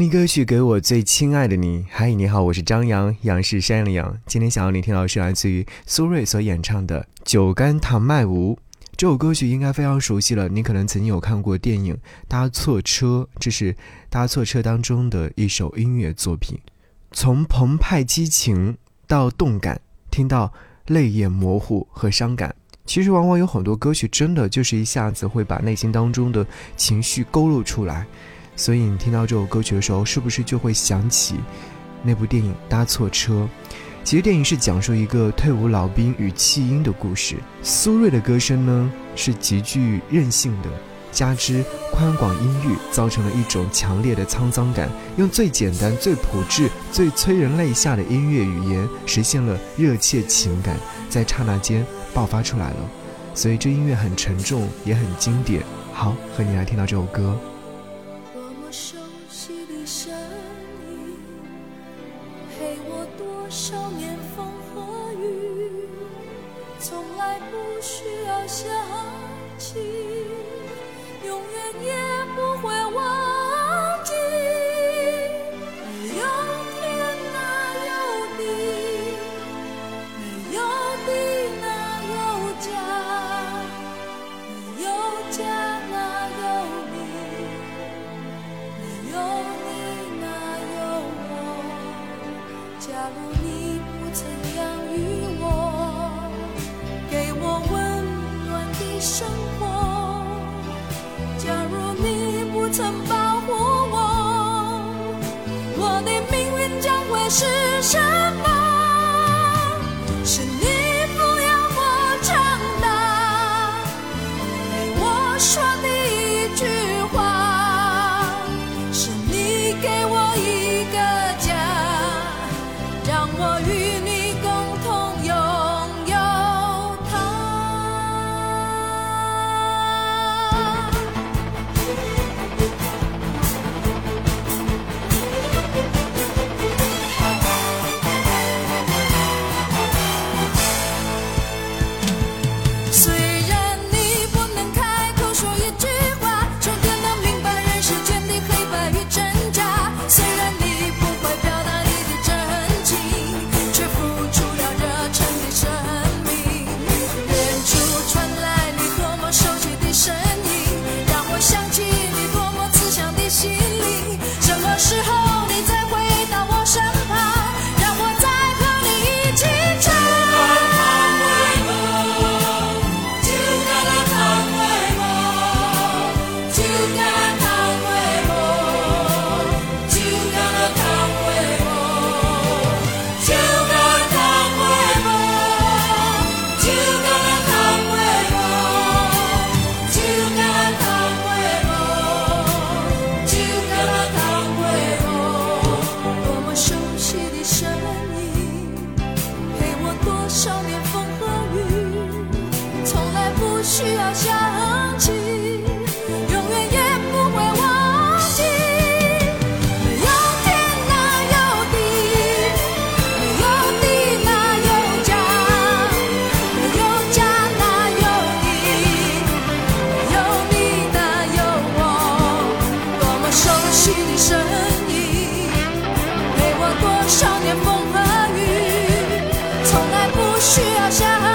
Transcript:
听歌曲给我最亲爱的你。嗨，你好，我是张扬，杨是山羊的羊。今天想要聆听到是来自于苏芮所演唱的《酒干倘卖无》。这首歌曲应该非常熟悉了，你可能曾经有看过电影《搭错车》，这是《搭错车》当中的一首音乐作品。从澎湃激情到动感，听到泪眼模糊和伤感。其实往往有很多歌曲，真的就是一下子会把内心当中的情绪勾勒出来。所以你听到这首歌曲的时候，是不是就会想起那部电影《搭错车》？其实电影是讲述一个退伍老兵与弃婴的故事。苏芮的歌声呢是极具韧性的，加之宽广音域，造成了一种强烈的沧桑感。用最简单、最朴质、最催人泪下的音乐语言，实现了热切情感，在刹那间爆发出来了。所以这音乐很沉重，也很经典。好，和你来听到这首歌。从来不需要想起永远也不会忘记没有天哪有地没有地哪有家没有家哪有你没有你哪有我。假如你不曾养让我与你共同拥有它。虽少年风和雨，从来不需要需要想